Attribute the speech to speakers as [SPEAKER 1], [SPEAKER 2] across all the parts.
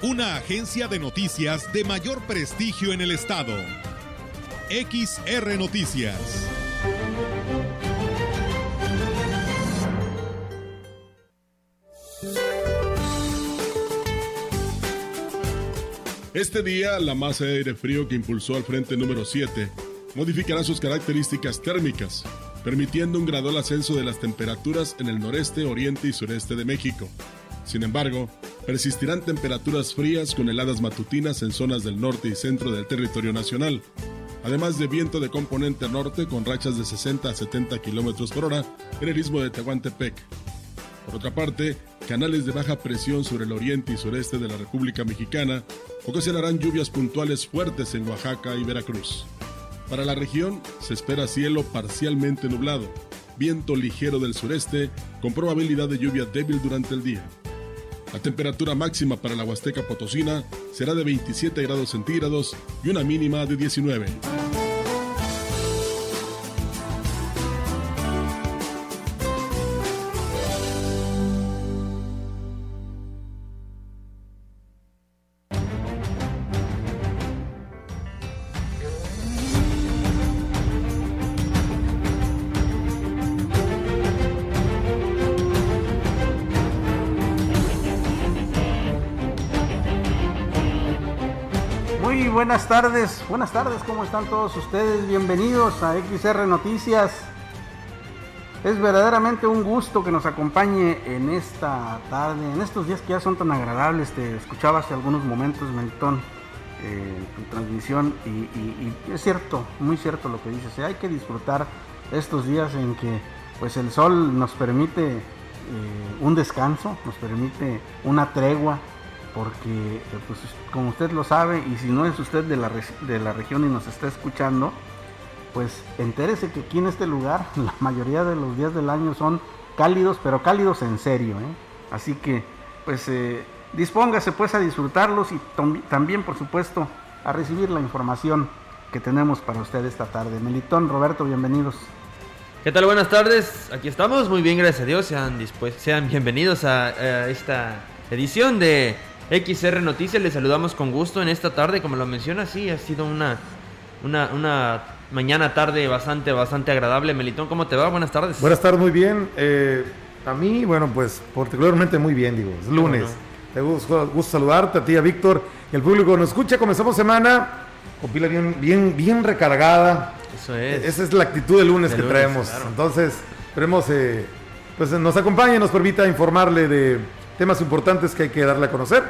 [SPEAKER 1] Una agencia de noticias de mayor prestigio en el estado. XR Noticias.
[SPEAKER 2] Este día, la masa de aire frío que impulsó al frente número 7 modificará sus características térmicas, permitiendo un gradual ascenso de las temperaturas en el noreste, oriente y sureste de México. Sin embargo, persistirán temperaturas frías con heladas matutinas en zonas del norte y centro del territorio nacional, además de viento de componente norte con rachas de 60 a 70 km por hora en el istmo de Tehuantepec. Por otra parte, canales de baja presión sobre el oriente y sureste de la República Mexicana ocasionarán lluvias puntuales fuertes en Oaxaca y Veracruz. Para la región se espera cielo parcialmente nublado, viento ligero del sureste con probabilidad de lluvia débil durante el día. La temperatura máxima para la Huasteca Potosina será de 27 grados centígrados y una mínima de 19.
[SPEAKER 3] Buenas tardes, buenas tardes, ¿cómo están todos ustedes? Bienvenidos a XR Noticias. Es verdaderamente un gusto que nos acompañe en esta tarde, en estos días que ya son tan agradables. Te escuchaba hace algunos momentos, Melitón, eh, tu transmisión y, es cierto, muy cierto lo que dices. hay que disfrutar estos días en que pues el sol nos permite eh, un descanso, nos permite una tregua porque pues como usted lo sabe y si no es usted de la, de la región y nos está escuchando, pues entérese que aquí en este lugar la mayoría de los días del año son cálidos, pero cálidos en serio. ¿eh? Así que pues eh, dispóngase pues a disfrutarlos y también por supuesto a recibir la información que tenemos para usted esta tarde. Melitón, Roberto, bienvenidos.
[SPEAKER 4] ¿Qué tal? Buenas tardes. Aquí estamos. Muy bien, gracias a Dios. Sean, sean bienvenidos a esta edición de XR Noticias, les saludamos con gusto en esta tarde, como lo menciona, sí, ha sido una, una, mañana tarde bastante, bastante agradable. Melitón, ¿cómo te va? Buenas tardes.
[SPEAKER 5] Buenas tardes, muy bien. Eh, a mí, bueno, pues particularmente muy bien, digo, es lunes. Te gusta, gusto saludarte, a ti, a Víctor, el público nos escucha, comenzamos semana con pila bien, bien, bien recargada. Eso es. Esa es la actitud de lunes que traemos. Entonces, esperemos, eh, pues nos acompañe y nos permita informarle de temas importantes que hay que darle a conocer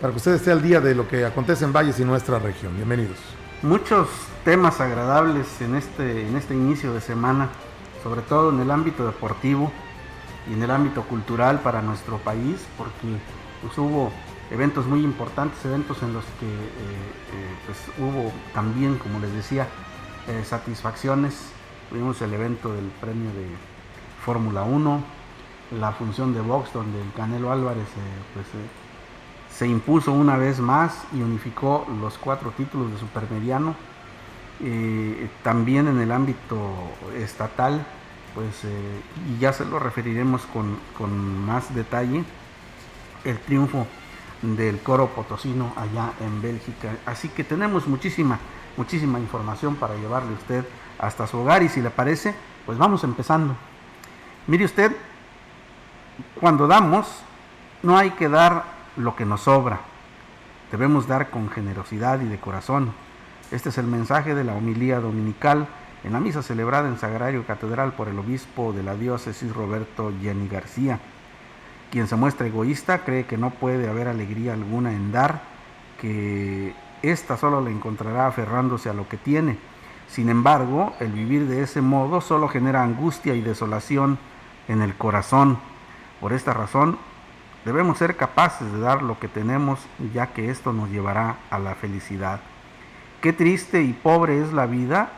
[SPEAKER 5] para que usted esté al día de lo que acontece en Valles y nuestra región. Bienvenidos.
[SPEAKER 3] Muchos temas agradables en este, este inicio de semana, sobre todo en el ámbito deportivo y en el ámbito cultural para nuestro país, porque pues, hubo eventos muy importantes, eventos en los que eh, eh, pues, hubo también, como les decía, eh, satisfacciones. Tuvimos el evento del premio de Fórmula 1, la función de box donde el Canelo Álvarez eh, pues, eh, se impuso una vez más y unificó los cuatro títulos de supermediano. Eh, también en el ámbito estatal, pues, y ya se lo referiremos con, con, más detalle, el triunfo del coro potosino allá en Bélgica. Así que tenemos muchísima, muchísima información para llevarle usted hasta su hogar y si le parece, pues vamos empezando. Mire usted, cuando damos, no hay que dar lo que nos sobra. Debemos dar con generosidad y de corazón. Este es el mensaje de la homilía dominical en la misa celebrada en Sagrario Catedral por el obispo de la diócesis Roberto Jenny García. Quien se muestra egoísta cree que no puede haber alegría alguna en dar, que ésta solo la encontrará aferrándose a lo que tiene. Sin embargo, el vivir de ese modo solo genera angustia y desolación en el corazón por esta razón, Debemos ser capaces de dar lo que tenemos ya que esto nos llevará a la felicidad. Qué triste y pobre es la vida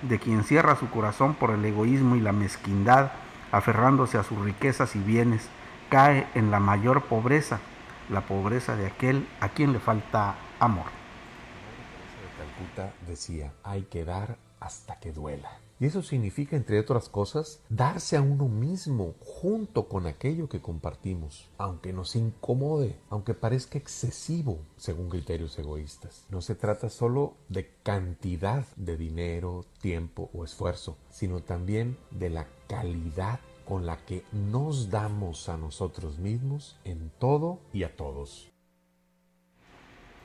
[SPEAKER 3] de quien cierra su corazón por el egoísmo y la mezquindad, aferrándose a sus riquezas y bienes, cae en la mayor pobreza, la pobreza de aquel a quien le falta amor.
[SPEAKER 6] Calcuta decía, hay que dar hasta que duela. Y eso significa, entre otras cosas, darse a uno mismo junto con aquello que compartimos, aunque nos incomode, aunque parezca excesivo según criterios egoístas. No se trata solo de cantidad de dinero, tiempo o esfuerzo, sino también de la calidad con la que nos damos a nosotros mismos en todo y a todos.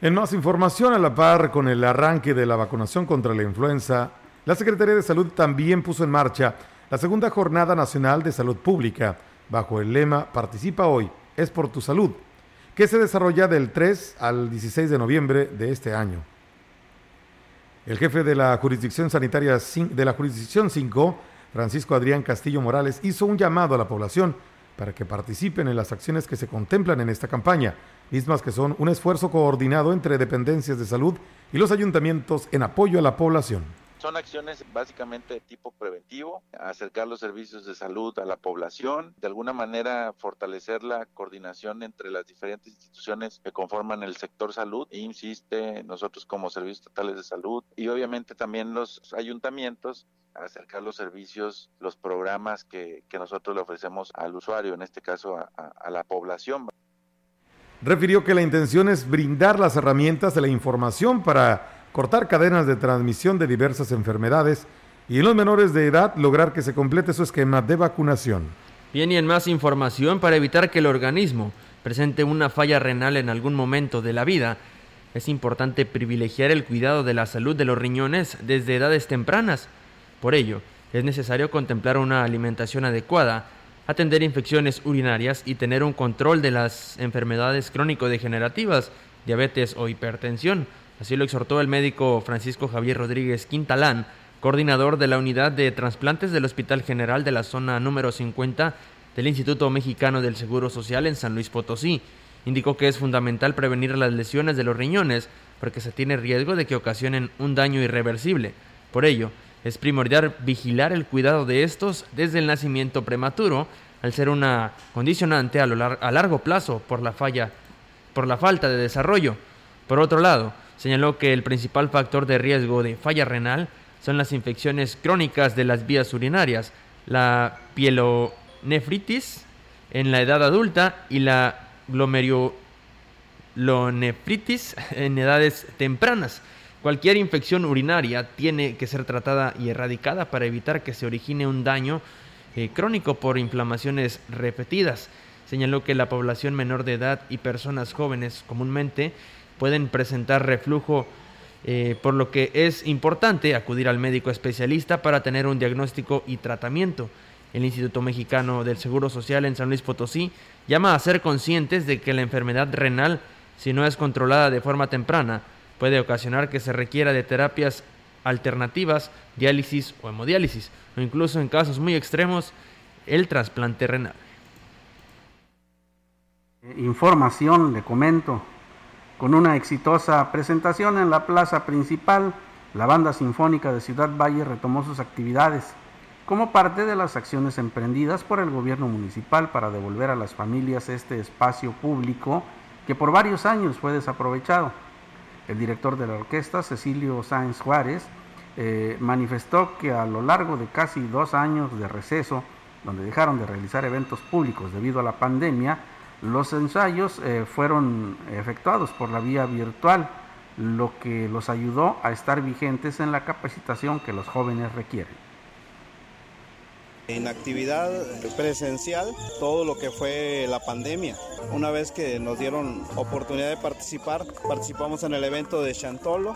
[SPEAKER 5] En más información a la par con el arranque de la vacunación contra la influenza, la Secretaría de Salud también puso en marcha la segunda Jornada Nacional de Salud Pública, bajo el lema Participa hoy, es por tu salud, que se desarrolla del 3 al 16 de noviembre de este año. El jefe de la jurisdicción sanitaria de la jurisdicción 5, Francisco Adrián Castillo Morales, hizo un llamado a la población para que participen en las acciones que se contemplan en esta campaña, mismas que son un esfuerzo coordinado entre dependencias de salud y los ayuntamientos en apoyo a la población.
[SPEAKER 7] Son acciones básicamente de tipo preventivo, acercar los servicios de salud a la población, de alguna manera fortalecer la coordinación entre las diferentes instituciones que conforman el sector salud, insiste nosotros como servicios estatales de salud y obviamente también los ayuntamientos acercar los servicios, los programas que, nosotros le ofrecemos al usuario, en este caso a la población.
[SPEAKER 5] Refirió que la intención es brindar las herramientas de la información para cortar cadenas de transmisión de diversas enfermedades y en los menores de edad lograr que se complete su esquema de vacunación.
[SPEAKER 4] Bien, y en más información, para evitar que el organismo presente una falla renal en algún momento de la vida, es importante privilegiar el cuidado de la salud de los riñones desde edades tempranas. Por ello, es necesario contemplar una alimentación adecuada, atender infecciones urinarias y tener un control de las enfermedades crónico-degenerativas, diabetes o hipertensión, Así lo exhortó el médico Francisco Javier Rodríguez Quintalán, coordinador de la unidad de trasplantes del Hospital General de la zona número 50 del Instituto Mexicano del Seguro Social en San Luis Potosí. Indicó que es fundamental prevenir las lesiones de los riñones porque se tiene riesgo de que ocasionen un daño irreversible. Por ello, es primordial vigilar el cuidado de estos desde el nacimiento prematuro, al ser una condicionante a, a largo plazo por la falla, por la falta de desarrollo. Por otro lado, señaló que el principal factor de riesgo de falla renal son las infecciones crónicas de las vías urinarias, la pielonefritis en la edad adulta y la glomerulonefritis en edades tempranas. Cualquier infección urinaria tiene que ser tratada y erradicada para evitar que se origine un daño eh, crónico por inflamaciones repetidas. Señaló que la población menor de edad y personas jóvenes comúnmente pueden presentar reflujo, eh, por lo que es importante acudir al médico especialista para tener un diagnóstico y tratamiento. El Instituto Mexicano del Seguro Social en San Luis Potosí llama a ser conscientes de que la enfermedad renal, si no es controlada de forma temprana, puede ocasionar que se requiera de terapias alternativas, diálisis o hemodiálisis, o incluso en casos muy extremos, el trasplante renal.
[SPEAKER 3] Información, le comento, con una exitosa presentación en la plaza principal, la Banda Sinfónica de Ciudad Valle retomó sus actividades como parte de las acciones emprendidas por el gobierno municipal para devolver a las familias este espacio público que por varios años fue desaprovechado. El director de la orquesta, Cecilio Sáenz Juárez, eh, manifestó que a lo largo de casi dos años de receso, donde dejaron de realizar eventos públicos debido a la pandemia, los ensayos eh, fueron efectuados por la vía virtual, lo que los ayudó a estar vigentes en la capacitación que los jóvenes requieren
[SPEAKER 8] en actividad presencial todo lo que fue la pandemia. Una vez que nos dieron oportunidad de participar, participamos en el evento de Chantolo.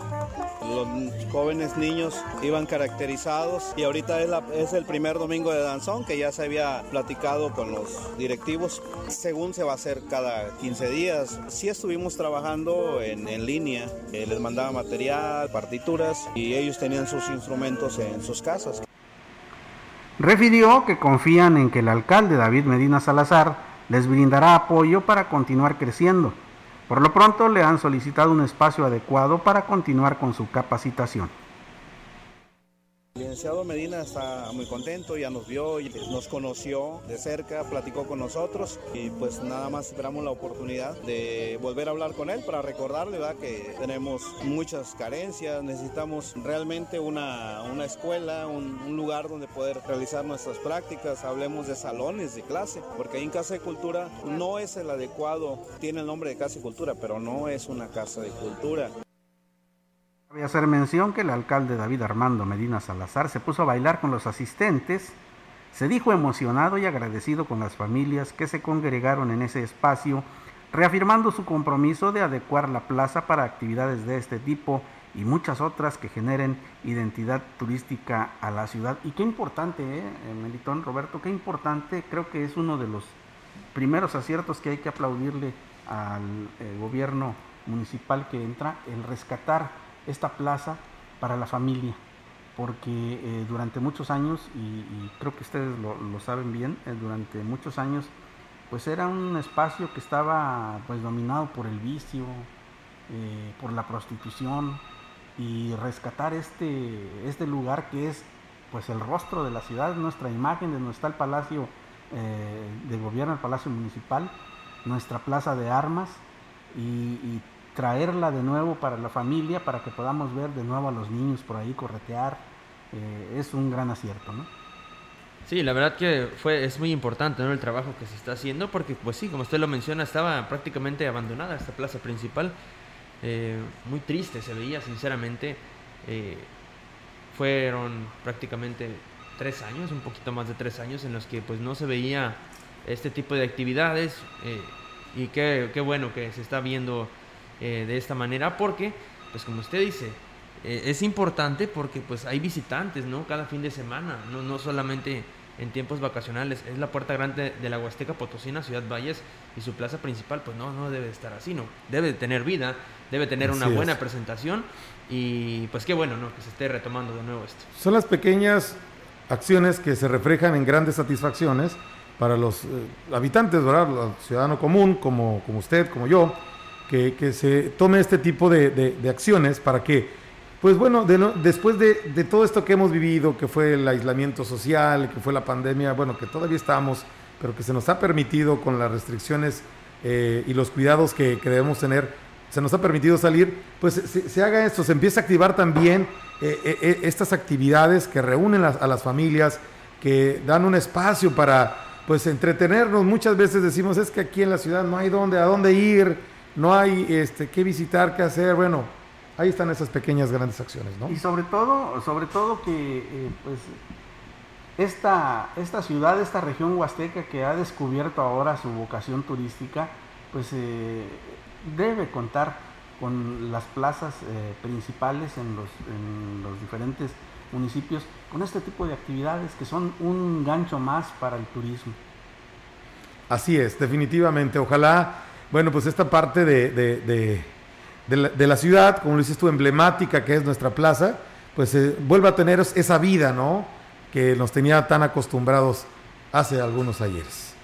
[SPEAKER 8] Los jóvenes niños iban caracterizados y ahorita es, el primer domingo de danzón que ya se había platicado con los directivos. Según se va a hacer cada 15 días. Sí estuvimos trabajando en, línea, eh, les mandaba material, partituras y ellos tenían sus instrumentos en sus casas.
[SPEAKER 3] Refirió que confían en que el alcalde David Medina Salazar les brindará apoyo para continuar creciendo. Por lo pronto le han solicitado un espacio adecuado para continuar con su capacitación.
[SPEAKER 8] El licenciado Medina está muy contento, ya nos vio y nos conoció de cerca, platicó con nosotros y pues nada más esperamos la oportunidad de volver a hablar con él para recordarle ¿verdad? que tenemos muchas carencias, necesitamos realmente una, una escuela, un, un, lugar donde poder realizar nuestras prácticas, hablemos de salones de clase, porque ahí en Casa de Cultura no es el adecuado, tiene el nombre de Casa de Cultura, pero no es una casa de cultura.
[SPEAKER 3] Cabe hacer mención que el alcalde David Armando Medina Salazar se puso a bailar con los asistentes, se dijo emocionado y agradecido con las familias que se congregaron en ese espacio, reafirmando su compromiso de adecuar la plaza para actividades de este tipo y muchas otras que generen identidad turística a la ciudad. Y qué importante, ¿eh? Melitón Roberto, qué importante, creo que es uno de los primeros aciertos que hay que aplaudirle al eh, gobierno municipal que entra, el rescatar esta plaza para la familia, porque eh, durante muchos años, y, creo que ustedes lo, saben bien, eh, durante muchos años, pues era un espacio que estaba pues dominado por el vicio, eh, por la prostitución, y rescatar este, este lugar que es pues el rostro de la ciudad, nuestra imagen de donde está el palacio de gobierno, el palacio municipal, nuestra plaza de armas, y traerla de nuevo para la familia, para que podamos ver de nuevo a los niños por ahí corretear, eh, es un gran acierto, ¿no?
[SPEAKER 4] Sí, la verdad que fue, es muy importante ¿no? el trabajo que se está haciendo, porque pues sí, como usted lo menciona, estaba prácticamente abandonada esta plaza principal, eh, muy triste se veía, sinceramente, eh, fueron prácticamente tres años, un poquito más de tres años, en los que pues no se veía este tipo de actividades, y qué, qué bueno que se está viendo eh, de esta manera porque, pues como usted dice, eh, es importante porque pues hay visitantes, ¿no? Cada fin de semana, no, no solamente en tiempos vacacionales. Es la puerta grande de la Huasteca Potosina, Ciudad Valles, y su plaza principal, pues no, no debe estar así, ¿no? Debe tener vida, debe tener una buena presentación y pues qué bueno, ¿no? Que se esté retomando de nuevo esto.
[SPEAKER 5] Son las pequeñas acciones que se reflejan en grandes satisfacciones para los eh, habitantes, ¿verdad? El ciudadano común, como, como usted, como yo, que, se tome este tipo de, acciones para que, pues bueno, después de, todo esto que hemos vivido, que fue el aislamiento social, que fue la pandemia, bueno, que todavía estamos, pero que se nos ha permitido con las restricciones eh, y los cuidados que, debemos tener, se nos ha permitido salir, pues se, haga esto, se empieza a activar también eh, eh, estas actividades que reúnen a las familias, que dan un espacio para pues entretenernos. Muchas veces decimos, es que aquí en la ciudad no hay dónde, a dónde ir, no hay este, qué visitar, qué hacer, bueno, ahí están esas pequeñas grandes acciones, ¿no?
[SPEAKER 3] Y sobre todo, sobre todo que eh, pues esta, esta ciudad, esta región huasteca que ha descubierto ahora su vocación turística, pues eh, debe contar con las plazas eh, principales en los, en los diferentes municipios con este tipo de actividades que son un gancho más para el turismo.
[SPEAKER 5] Así es, definitivamente. Ojalá bueno, pues esta parte de, de, de, la, ciudad, como lo dices tú, emblemática que es nuestra plaza, pues eh, vuelve a tener esa vida, ¿no? Que nos tenía tan acostumbrados hace algunos ayeres.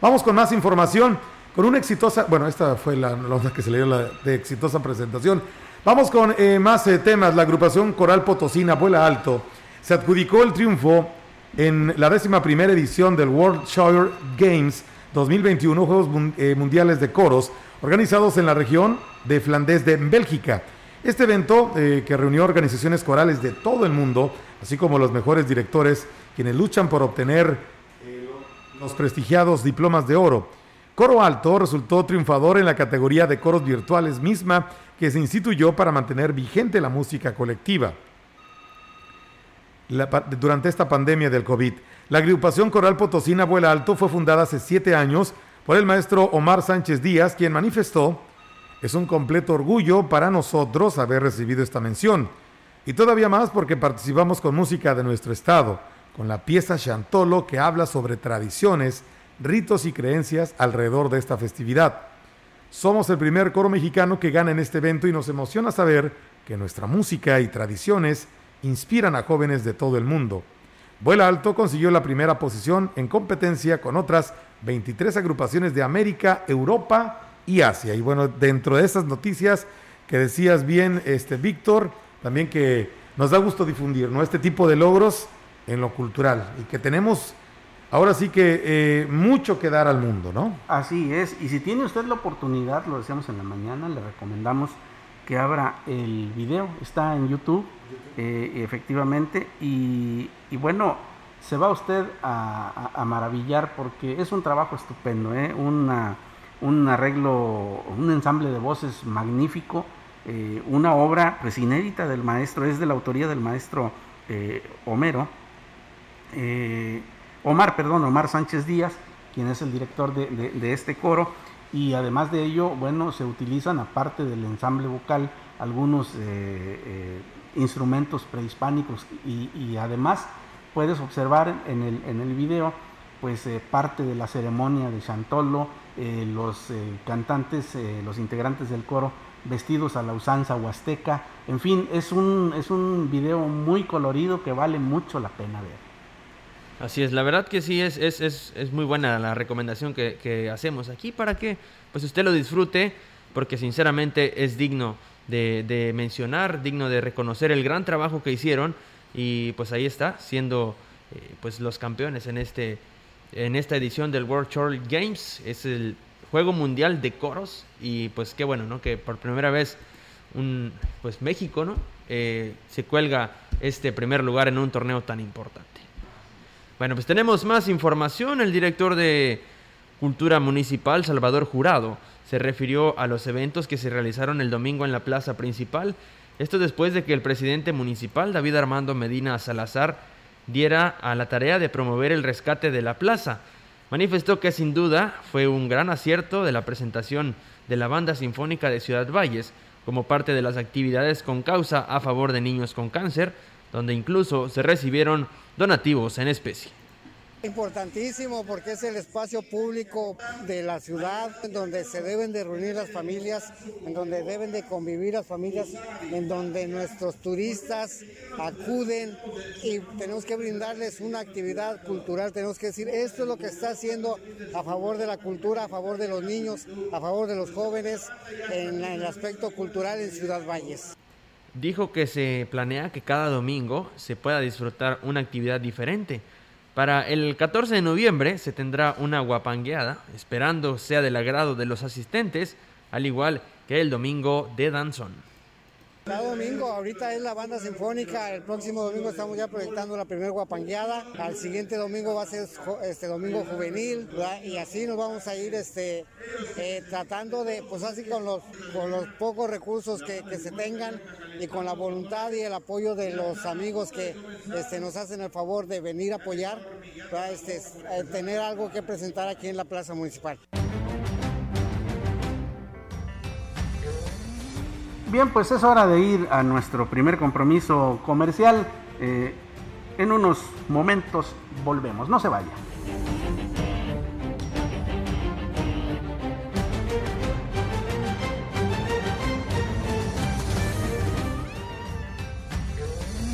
[SPEAKER 5] Vamos con más información, con una exitosa, bueno, esta fue la, la que se le dio la de exitosa presentación. Vamos con eh, más eh, temas. La agrupación Coral Potosina Vuela Alto se adjudicó el triunfo en la décima primera edición del World Shire Games 2021 Juegos eh, Mundiales de Coros organizados en la región de Flandes de Bélgica. Este evento, eh, que reunió organizaciones corales de todo el mundo, así como los mejores directores, quienes luchan por obtener eh, los prestigiados diplomas de oro. Coro Alto resultó triunfador en la categoría de coros virtuales misma que se instituyó para mantener vigente la música colectiva durante esta pandemia del COVID. La agrupación coral potosina Vuela Alto fue fundada hace siete años por el maestro Omar Sánchez Díaz, quien manifestó, es un completo orgullo para nosotros haber recibido esta mención, y todavía más porque participamos con música de nuestro estado, con la pieza Chantolo que habla sobre tradiciones, ritos y creencias alrededor de esta festividad. Somos el primer coro mexicano que gana en este evento y nos emociona saber que nuestra música y tradiciones inspiran a jóvenes de todo el mundo. Vuela Alto consiguió la primera posición en competencia con otras 23 agrupaciones de América, Europa y Asia. Y bueno, dentro de esas noticias que decías bien, este Víctor, también que nos da gusto difundir ¿no? este tipo de logros en lo cultural y que tenemos ahora sí que eh, mucho que dar al mundo, ¿no?
[SPEAKER 3] Así es, y si tiene usted la oportunidad, lo decíamos en la mañana, le recomendamos que abra el video, está en YouTube, eh, efectivamente, y, bueno, se va usted a, maravillar porque es un trabajo estupendo, ¿eh? un arreglo, un ensamble de voces magnífico, eh, una obra pues inédita del maestro, es de la autoría del maestro Homero, Omar, perdón, Omar Sánchez Díaz, quien es el director de este coro, y además de ello, bueno, se utilizan aparte del ensamble vocal algunos eh, eh, instrumentos prehispánicos y, además puedes observar en el, en el video pues eh, parte de la ceremonia de Chantolo, los cantantes, los integrantes del coro vestidos a la usanza huasteca, en fin, es un, es un video muy colorido que vale mucho la pena ver.
[SPEAKER 4] Así es, la verdad que sí, es, es, es, es muy buena la recomendación que, hacemos aquí para que pues usted lo disfrute, porque sinceramente es digno de, mencionar, digno de reconocer el gran trabajo que hicieron y pues ahí está, siendo eh, pues los campeones en, este, en esta edición del World Choral Games, es el juego mundial de coros y pues qué bueno, ¿no? Que por primera vez un, pues México, ¿no? Eh, se cuelga este primer lugar en un torneo tan importante. Bueno, pues tenemos más información. El director de Cultura Municipal, Salvador Jurado, se refirió a los eventos que se realizaron el domingo en la plaza principal. Esto después de que el presidente municipal, David Armando Medina Salazar, diera a la tarea de promover el rescate de la plaza. Manifestó que sin duda fue un gran acierto de la presentación de la Banda Sinfónica de Ciudad Valles como parte de las actividades con causa a favor de niños con cáncer, donde incluso se recibieron donativos en especie.
[SPEAKER 9] Importantísimo porque es el espacio público de la ciudad en donde se deben de reunir las familias, en donde deben de convivir las familias, en donde nuestros turistas acuden y tenemos que brindarles una actividad cultural, tenemos que decir esto es lo que está haciendo a favor de la cultura, a favor de los niños, a favor de los jóvenes en el aspecto cultural en Ciudad Valles
[SPEAKER 4] dijo que se planea que cada domingo se pueda disfrutar una actividad diferente. Para el 14 de noviembre se tendrá una guapangueada, esperando sea del agrado de los asistentes, al igual que el domingo de danzón.
[SPEAKER 9] Cada domingo, ahorita es la banda sinfónica, el próximo domingo estamos ya proyectando la primera guapangueada, al siguiente domingo va a ser este domingo juvenil, y así nos vamos a ir este, eh, tratando de, pues así con los, con los pocos recursos que, se tengan y con la voluntad y el apoyo de los amigos que este, nos hacen el favor de venir a apoyar, para este, eh, tener algo que presentar aquí en la Plaza Municipal.
[SPEAKER 3] Bien, pues es hora de ir a nuestro primer compromiso comercial. Eh, en unos momentos volvemos, no se vayan.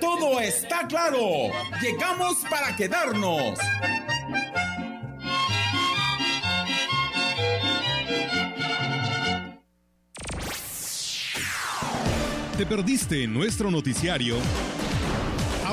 [SPEAKER 10] Todo está claro. Llegamos para quedarnos.
[SPEAKER 1] ¿Te perdiste nuestro noticiario?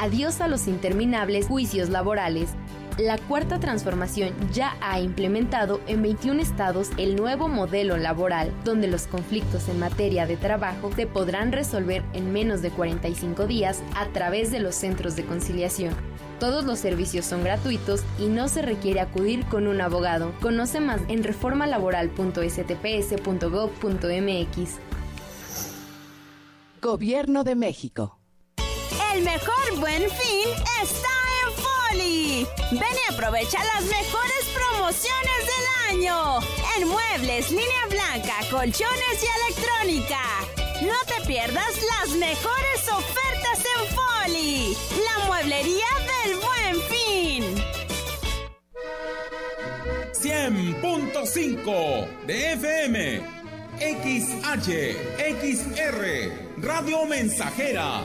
[SPEAKER 11] Adiós a los interminables juicios laborales. La cuarta transformación ya ha implementado en 21 estados el nuevo modelo laboral, donde los conflictos en materia de trabajo se podrán resolver en menos de 45 días a través de los centros de conciliación. Todos los servicios son gratuitos y no se requiere acudir con un abogado. Conoce más en reformalaboral.stps.gov.mx.
[SPEAKER 12] Gobierno de México.
[SPEAKER 13] El mejor buen fin está en Foli. Ven y aprovecha las mejores promociones del año. En muebles, línea blanca, colchones y electrónica. No te pierdas las mejores ofertas en Foli. La mueblería del buen fin.
[SPEAKER 10] 100.5 de FM. XH, XR, Radio Mensajera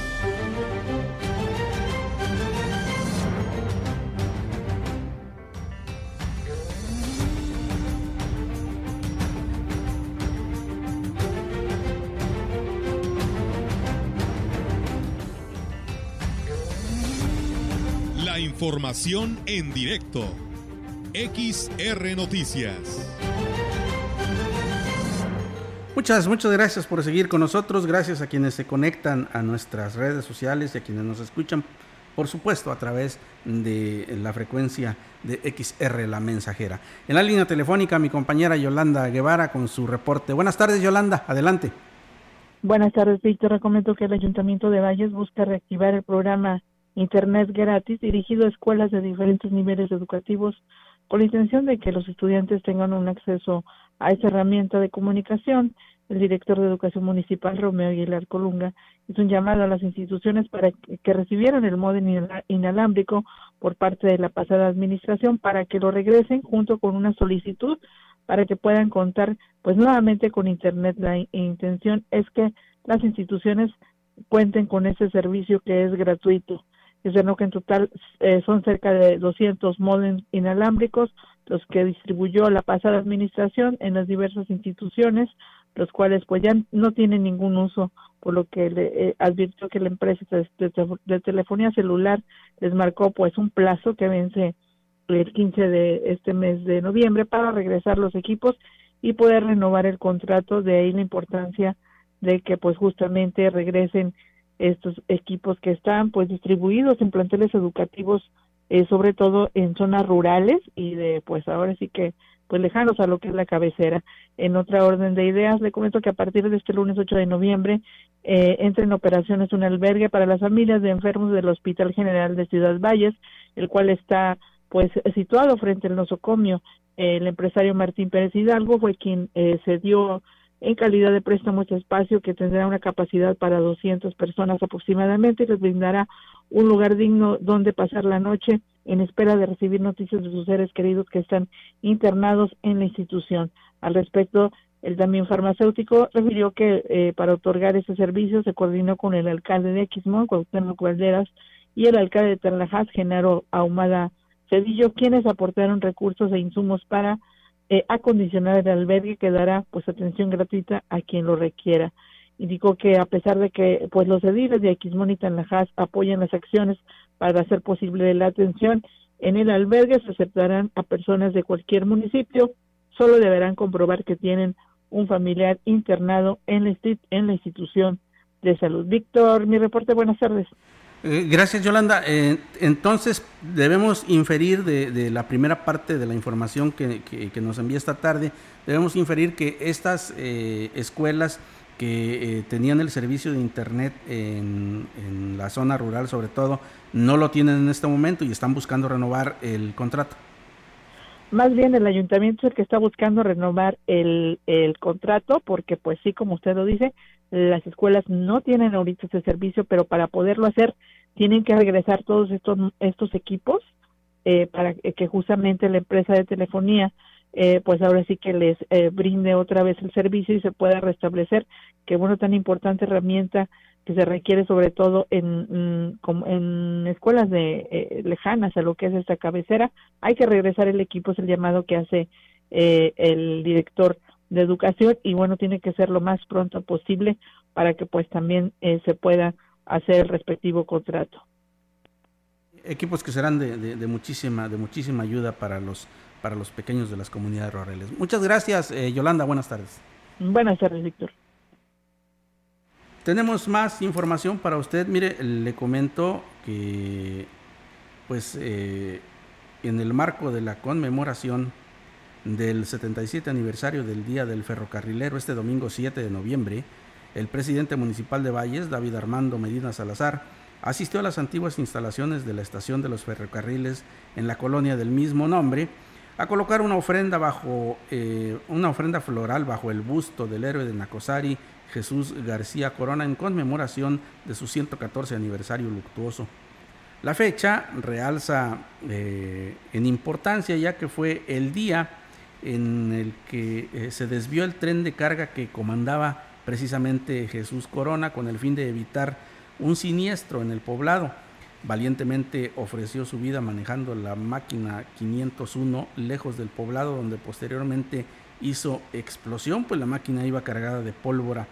[SPEAKER 1] Información en directo. XR Noticias.
[SPEAKER 3] Muchas, muchas gracias por seguir con nosotros. Gracias a quienes se conectan a nuestras redes sociales y a quienes nos escuchan, por supuesto, a través de la frecuencia de XR La Mensajera. En la línea telefónica, mi compañera Yolanda Guevara con su reporte. Buenas tardes, Yolanda. Adelante.
[SPEAKER 14] Buenas tardes, Víctor. Recomiendo que el Ayuntamiento de Valles busque reactivar el programa Internet gratis dirigido a escuelas de diferentes niveles educativos con la intención de que los estudiantes tengan un acceso a esa herramienta de comunicación. El director de Educación Municipal, Romeo Aguilar Colunga, hizo un llamado a las instituciones para que recibieran el módem inalámbrico por parte de la pasada administración para que lo regresen junto con una solicitud para que puedan contar pues nuevamente con internet. La intención es que las instituciones cuenten con ese servicio que es gratuito no que en total eh, son cerca de 200 modems inalámbricos los que distribuyó la pasada administración en las diversas instituciones, los cuales pues ya no tienen ningún uso, por lo que le eh, advirtió que la empresa de, telefonía celular les marcó pues un plazo que vence el 15 de este mes de noviembre para regresar los equipos y poder renovar el contrato, de ahí la importancia de que pues justamente regresen estos equipos que están pues distribuidos en planteles educativos eh, sobre todo en zonas rurales y de pues ahora sí que pues lejanos a lo que es la cabecera. En otra orden de ideas, le comento que a partir de este lunes 8 de noviembre eh, entra en operaciones un albergue para las familias de enfermos del Hospital General de Ciudad Valles, el cual está pues situado frente al nosocomio. el empresario Martín Pérez Hidalgo fue quien eh, se dio en calidad de préstamo este espacio que tendrá una capacidad para 200 personas aproximadamente y les brindará un lugar digno donde pasar la noche en espera de recibir noticias de sus seres queridos que están internados en la institución. Al respecto, el también farmacéutico refirió que eh, para otorgar ese servicio se coordinó con el alcalde de Xismón, Cuauhtémoc Valderas, y el alcalde de Tarlajas, Genaro Ahumada Cedillo, quienes aportaron recursos e insumos para eh, acondicionar el albergue que dará pues atención gratuita a quien lo requiera. Indicó que a pesar de que pues los ediles de Aquismón y Tanlajas apoyan las acciones para hacer posible la atención en el albergue, se aceptarán a personas de cualquier municipio, solo deberán comprobar que tienen un familiar internado en la, en la institución de salud. Víctor, mi reporte, buenas tardes.
[SPEAKER 3] Eh, gracias, Yolanda. Eh, entonces, debemos inferir de, la primera parte de la información que, nos envía esta tarde, debemos inferir que estas eh, escuelas que tenían el servicio de Internet en, la zona rural, sobre todo, no lo tienen en este momento y están buscando renovar el contrato.
[SPEAKER 14] Más bien el ayuntamiento es el que está buscando renovar el contrato porque, pues sí, como usted lo dice, las escuelas no tienen ahorita ese servicio, pero para poderlo hacer tienen que regresar todos estos, estos equipos eh, para que justamente la empresa de telefonía eh, pues ahora sí que les eh, brinde otra vez el servicio y se pueda restablecer. Que bueno tan importante herramienta que se requiere sobre todo en, mm, en escuelas de lejanas a lo que es esta cabecera. Hay que regresar el equipo es el llamado que hace el director de educación y bueno, tiene que ser lo más pronto posible para que pues también eh, se pueda hacer el respectivo contrato.
[SPEAKER 3] Equipos que serán de, de, muchísima de muchísima ayuda para los para los pequeños de las comunidades rurales. Muchas gracias, eh, Yolanda. Buenas tardes.
[SPEAKER 14] Buenas tardes, Víctor.
[SPEAKER 3] Tenemos más información para usted. Mire, le comento que, pues, eh, en el marco de la conmemoración del 77 aniversario del Día del Ferrocarrilero este domingo 7 de noviembre, el presidente municipal de Valles, David Armando Medina Salazar, asistió a las antiguas instalaciones de la estación de los ferrocarriles en la colonia del mismo nombre a colocar una ofrenda bajo eh, una ofrenda floral bajo el busto del héroe de Nacosari, Jesús García Corona, en conmemoración de su 114 aniversario luctuoso. La fecha realza eh, en importancia ya que fue el día en el que eh, se desvió el tren de carga que comandaba precisamente Jesús Corona con el fin de evitar un siniestro en el poblado. Valientemente ofreció su vida manejando la máquina 501 lejos del poblado donde posteriormente hizo explosión, pues la máquina iba cargada de pólvora.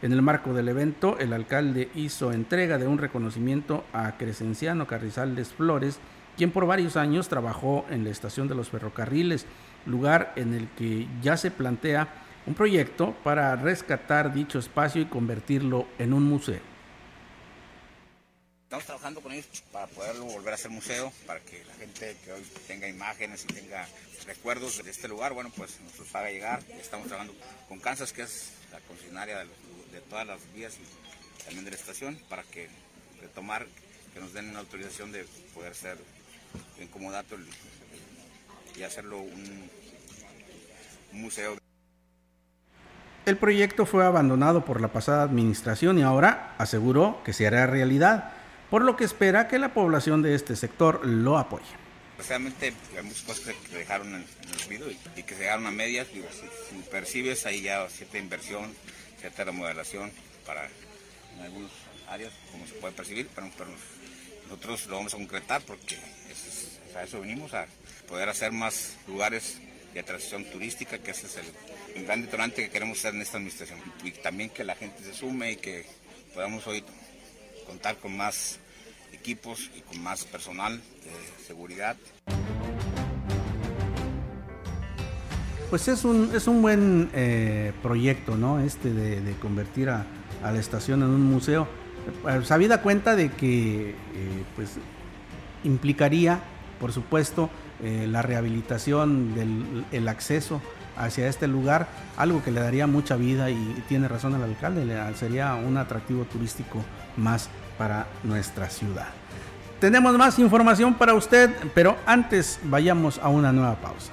[SPEAKER 3] En el marco del evento, el alcalde hizo entrega de un reconocimiento a Crescenciano Carrizales Flores, quien por varios años trabajó en la estación de los ferrocarriles lugar en el que ya se plantea un proyecto para rescatar dicho espacio y convertirlo en un museo.
[SPEAKER 12] Estamos trabajando con ellos para poderlo volver a ser museo, para que la gente que hoy tenga imágenes y tenga recuerdos de este lugar, bueno, pues nos los haga llegar. Estamos trabajando con Kansas, que es la concesionaria de, todas las vías y también de la estación, para que retomar, que nos den una autorización de poder ser en comodato y hacerlo un, museo.
[SPEAKER 3] El proyecto fue abandonado por la pasada administración y ahora aseguró que se hará realidad, por lo que espera que la población de este sector lo apoye.
[SPEAKER 12] Realmente hay muchas cosas que dejaron en, el olvido y, que se dejaron a medias. si, percibes ahí ya cierta inversión, cierta remodelación para en algunas áreas, como se puede percibir, pero, nosotros lo vamos a concretar porque a eso venimos, a poder hacer más lugares de atracción turística, que ese es el, gran detonante que queremos hacer en esta administración. Y también que la gente se sume y que podamos hoy contar con más equipos y con más personal de seguridad.
[SPEAKER 3] Pues es un, es un buen eh, proyecto, ¿no? Este de, convertir a, la estación en un museo. Eh, sabida cuenta de que eh, pues implicaría, por supuesto, eh, la rehabilitación del acceso hacia este lugar, algo que le daría mucha vida y tiene razón el alcalde, sería un atractivo turístico más para nuestra ciudad. Tenemos más información para usted, pero antes vayamos a una nueva pausa.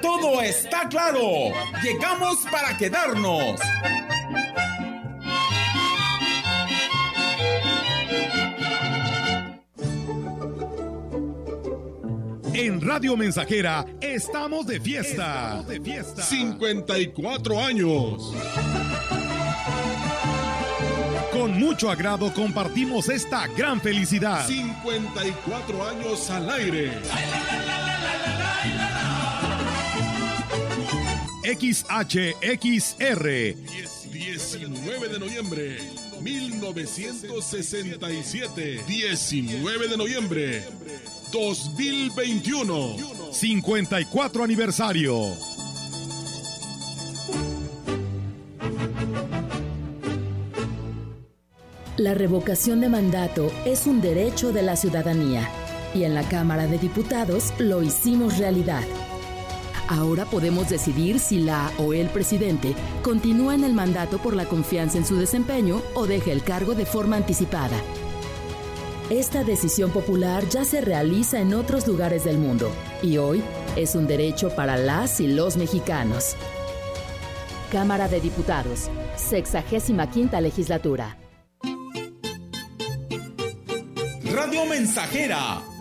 [SPEAKER 10] Todo está claro. Llegamos para quedarnos.
[SPEAKER 1] En Radio Mensajera estamos de fiesta. Estamos de fiesta.
[SPEAKER 2] 54 años.
[SPEAKER 1] Con mucho agrado compartimos esta gran felicidad.
[SPEAKER 2] 54 años al aire.
[SPEAKER 1] XHXR.
[SPEAKER 2] 19 de noviembre 1967. 19 de noviembre 2021.
[SPEAKER 1] 54 aniversario.
[SPEAKER 15] La revocación de mandato es un derecho de la ciudadanía y en la Cámara de Diputados lo hicimos realidad. Ahora podemos decidir si la o el presidente continúa en el mandato por la confianza en su desempeño o deja el cargo de forma anticipada. Esta decisión popular ya se realiza en otros lugares del mundo y hoy es un derecho para las y los mexicanos. Cámara de Diputados, 65 legislatura.
[SPEAKER 10] Radio Mensajera,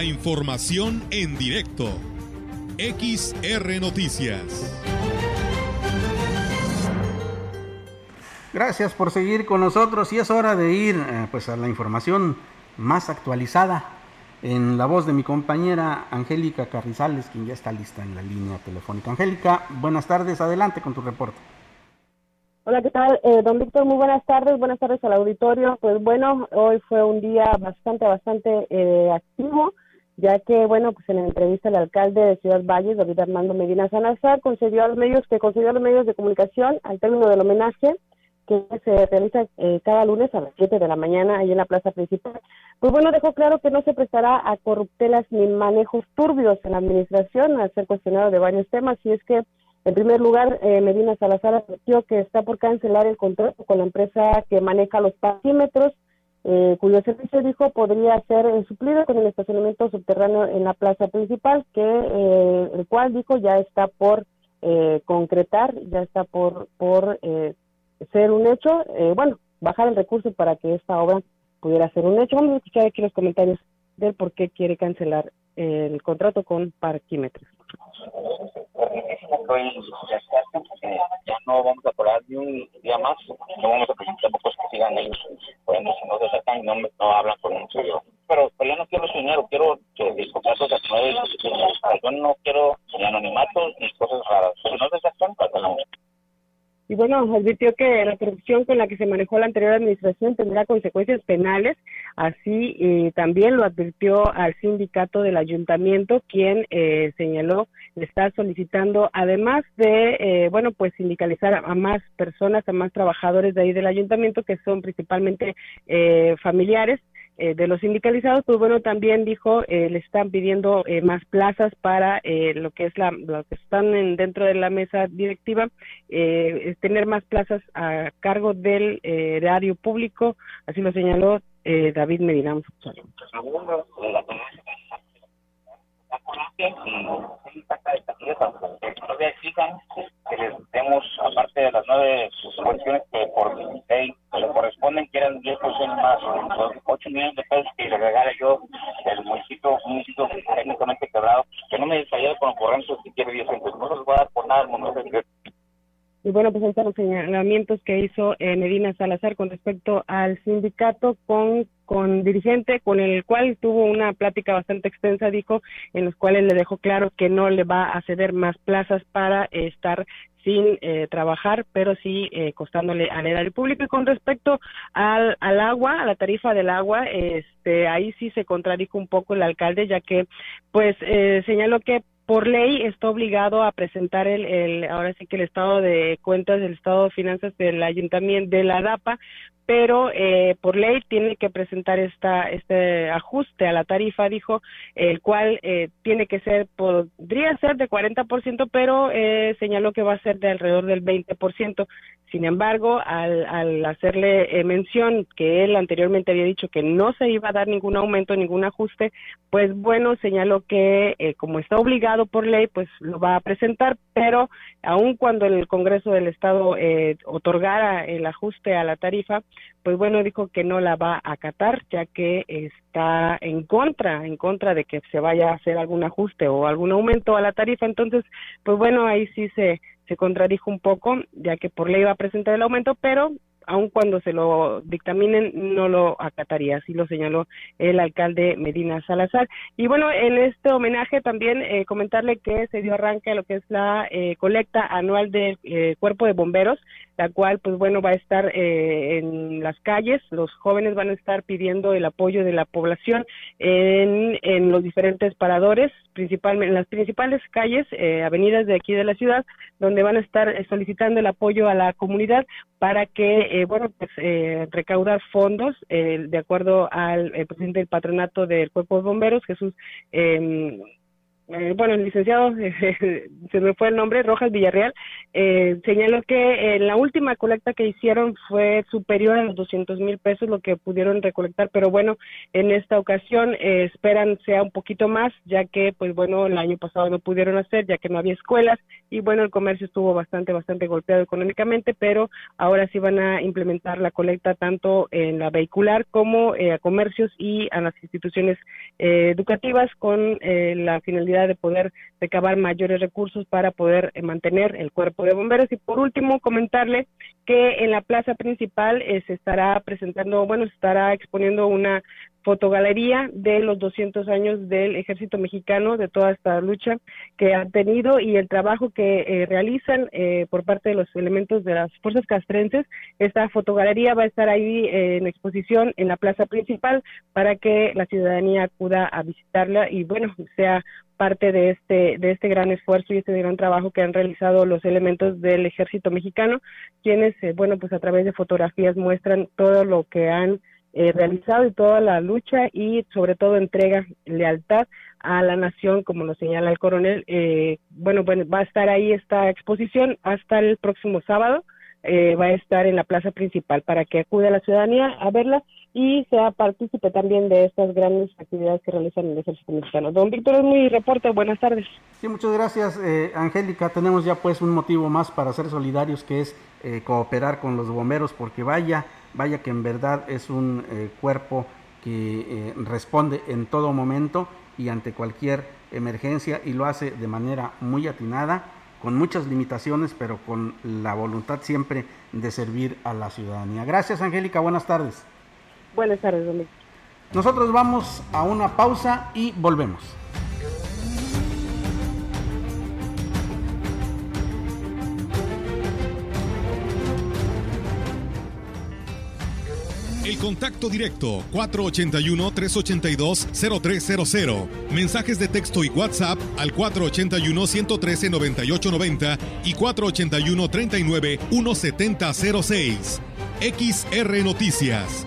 [SPEAKER 1] La información en directo. XR Noticias.
[SPEAKER 3] Gracias por seguir con nosotros y es hora de ir eh, pues a la información más actualizada en la voz de mi compañera Angélica Carrizales, quien ya está lista en la línea telefónica. Angélica, buenas tardes, adelante con tu reporte.
[SPEAKER 16] Hola, ¿qué tal? Eh, don Víctor, muy buenas tardes, buenas tardes al auditorio. Pues bueno, hoy fue un día bastante, bastante eh, activo, ya que, bueno, pues en la entrevista el alcalde de Ciudad Valles, David Armando Medina Salazar, concedió a los medios, que concedió a los medios de comunicación al término del homenaje que se realiza eh, cada lunes a las 7 de la mañana ahí en la plaza principal. Pues bueno, dejó claro que no se prestará a corruptelas ni manejos turbios en la administración, al ser cuestionado de varios temas, y es que en primer lugar, eh, Medina Salazar advirtió que está por cancelar el contrato con la empresa que maneja los parquímetros, eh, cuyo servicio dijo podría ser eh, suplido con el estacionamiento subterráneo en la plaza principal, que eh, el cual dijo ya está por eh, concretar, ya está por por eh, ser un hecho. Eh, bueno, bajar el recurso para que esta obra pudiera ser un hecho. Vamos a escuchar aquí los comentarios del por qué quiere cancelar el contrato con parquímetros
[SPEAKER 17] ya no vamos a parar ni un día más, no vamos a presentar pocos que sigan ellos, bueno, si no se sacan y no, no hablan con serio. Pero, pero yo no quiero su dinero, quiero que el contrato se yo no quiero ni anonimato ni cosas raras, si no se sacan, para
[SPEAKER 16] y bueno, advirtió que la corrupción con la que se manejó la anterior administración tendrá consecuencias penales, así eh, también lo advirtió al sindicato del ayuntamiento, quien eh, señaló está solicitando, además de, eh, bueno, pues sindicalizar a, más personas, a más trabajadores de ahí del ayuntamiento, que son principalmente eh, familiares, eh, de los sindicalizados, pues bueno, también dijo, eh, le están pidiendo eh, más plazas para eh, lo que es la, lo que están en, dentro de la mesa directiva, eh, es tener más plazas a cargo del eh, erario público, así lo señaló David Medina. Escucharlo.
[SPEAKER 17] y saca de taquillas que todavía exijan que les demos, aparte de las nueve subvenciones que por ley le corresponden, que eran 10% más, los 8 millones de pesos que le regale yo el municipio, un municipio técnicamente quebrado, que no me desayude con ocurrencias que quiere 10 centavos, no los voy a dar por nada que
[SPEAKER 16] y y bueno, pues están los señalamientos que hizo eh, Medina Salazar con respecto al sindicato con con dirigente con el cual tuvo una plática bastante extensa, dijo, en los cuales le dejó claro que no le va a ceder más plazas para estar sin eh, trabajar, pero sí eh, costándole al erario público. Y con respecto al, al agua, a la tarifa del agua, este, ahí sí se contradijo un poco el alcalde, ya que pues eh, señaló que por ley está obligado a presentar el, el, ahora sí que el estado de cuentas, el estado de finanzas del ayuntamiento de la DAPA, pero eh, por ley tiene que presentar esta este ajuste a la tarifa, dijo, el cual eh, tiene que ser, podría ser de 40%, pero eh, señaló que va a ser de alrededor del 20%. Sin embargo, al, al hacerle eh, mención que él anteriormente había dicho que no se iba a dar ningún aumento, ningún ajuste, pues bueno, señaló que eh, como está obligado por ley, pues lo va a presentar, pero aun cuando el Congreso del Estado eh, otorgara el ajuste a la tarifa, pues bueno, dijo que no la va a acatar, ya que está en contra, en contra de que se vaya a hacer algún ajuste o algún aumento a la tarifa. Entonces, pues bueno, ahí sí se, se contradijo un poco, ya que por ley va a presentar el aumento, pero aun cuando se lo dictaminen, no lo acataría, así lo señaló el alcalde Medina Salazar. Y bueno, en este homenaje también eh, comentarle que se dio arranque a lo que es la eh, colecta anual del eh, Cuerpo de Bomberos, la cual, pues bueno, va a estar eh, en las calles, los jóvenes van a estar pidiendo el apoyo de la población en, en los diferentes paradores, principalmente en las principales calles, eh, avenidas de aquí de la ciudad, donde van a estar solicitando el apoyo a la comunidad para que, eh, bueno, pues eh, recaudar fondos, eh, de acuerdo al eh, presidente del patronato del Cuerpo de Bomberos, Jesús. Eh, eh, bueno, el licenciado, se me fue el nombre, Rojas Villarreal, eh, señaló que en la última colecta que hicieron fue superior a los 200 mil pesos lo que pudieron recolectar, pero bueno, en esta ocasión eh, esperan sea un poquito más, ya que, pues bueno, el año pasado no pudieron hacer, ya que no había escuelas, y bueno, el comercio estuvo bastante, bastante golpeado económicamente, pero ahora sí van a implementar la colecta tanto en la vehicular como eh, a comercios y a las instituciones eh, educativas con eh, la finalidad de poder recabar mayores recursos para poder eh, mantener el cuerpo de bomberos. Y por último, comentarle que en la plaza principal eh, se estará presentando, bueno, se estará exponiendo una fotogalería de los 200 años del ejército mexicano, de toda esta lucha que han tenido y el trabajo que eh, realizan eh, por parte de los elementos de las fuerzas castrenses. Esta fotogalería va a estar ahí eh, en exposición en la plaza principal para que la ciudadanía acuda a visitarla y bueno, sea parte de este de este gran esfuerzo y este gran trabajo que han realizado los elementos del ejército mexicano, quienes eh, bueno, pues a través de fotografías muestran todo lo que han eh, realizado y toda la lucha y sobre todo entrega lealtad a la nación, como lo señala el coronel. Eh, bueno, bueno, va a estar ahí esta exposición hasta el próximo sábado. Eh, va a estar en la plaza principal para que acude la ciudadanía a verla y sea partícipe también de estas grandes actividades que realizan el ejército mexicano. Don Víctor, es mi reporte. Buenas tardes.
[SPEAKER 3] Sí, muchas gracias, eh, Angélica. Tenemos ya pues un motivo más para ser solidarios, que es eh, cooperar con los bomberos, porque vaya, vaya que en verdad es un eh, cuerpo que eh, responde en todo momento y ante cualquier emergencia y lo hace de manera muy atinada, con muchas limitaciones, pero con la voluntad siempre de servir a la ciudadanía. Gracias, Angélica. Buenas tardes.
[SPEAKER 16] Buenas tardes, don Víctor.
[SPEAKER 3] Nosotros vamos a una pausa y volvemos.
[SPEAKER 1] El contacto directo 481-382-0300. Mensajes de texto y WhatsApp al 481-113-9890 y 481-39-1706. XR Noticias.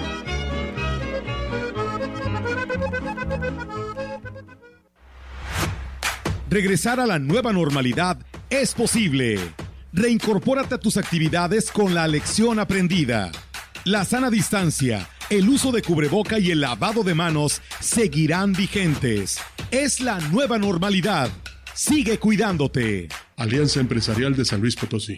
[SPEAKER 1] Regresar a la nueva normalidad es posible. Reincorpórate a tus actividades con la lección aprendida. La sana distancia, el uso de cubreboca y el lavado de manos seguirán vigentes. Es la nueva normalidad. Sigue cuidándote.
[SPEAKER 2] Alianza Empresarial de San Luis Potosí.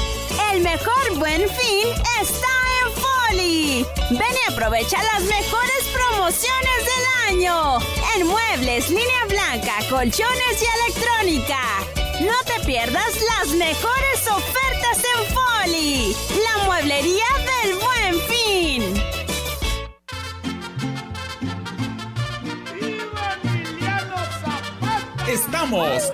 [SPEAKER 13] El mejor buen fin está en Foli. Ven y aprovecha las mejores promociones del año. En muebles, línea blanca, colchones y electrónica. No te pierdas las mejores ofertas en Foli. La mueblería del buen fin.
[SPEAKER 10] Estamos,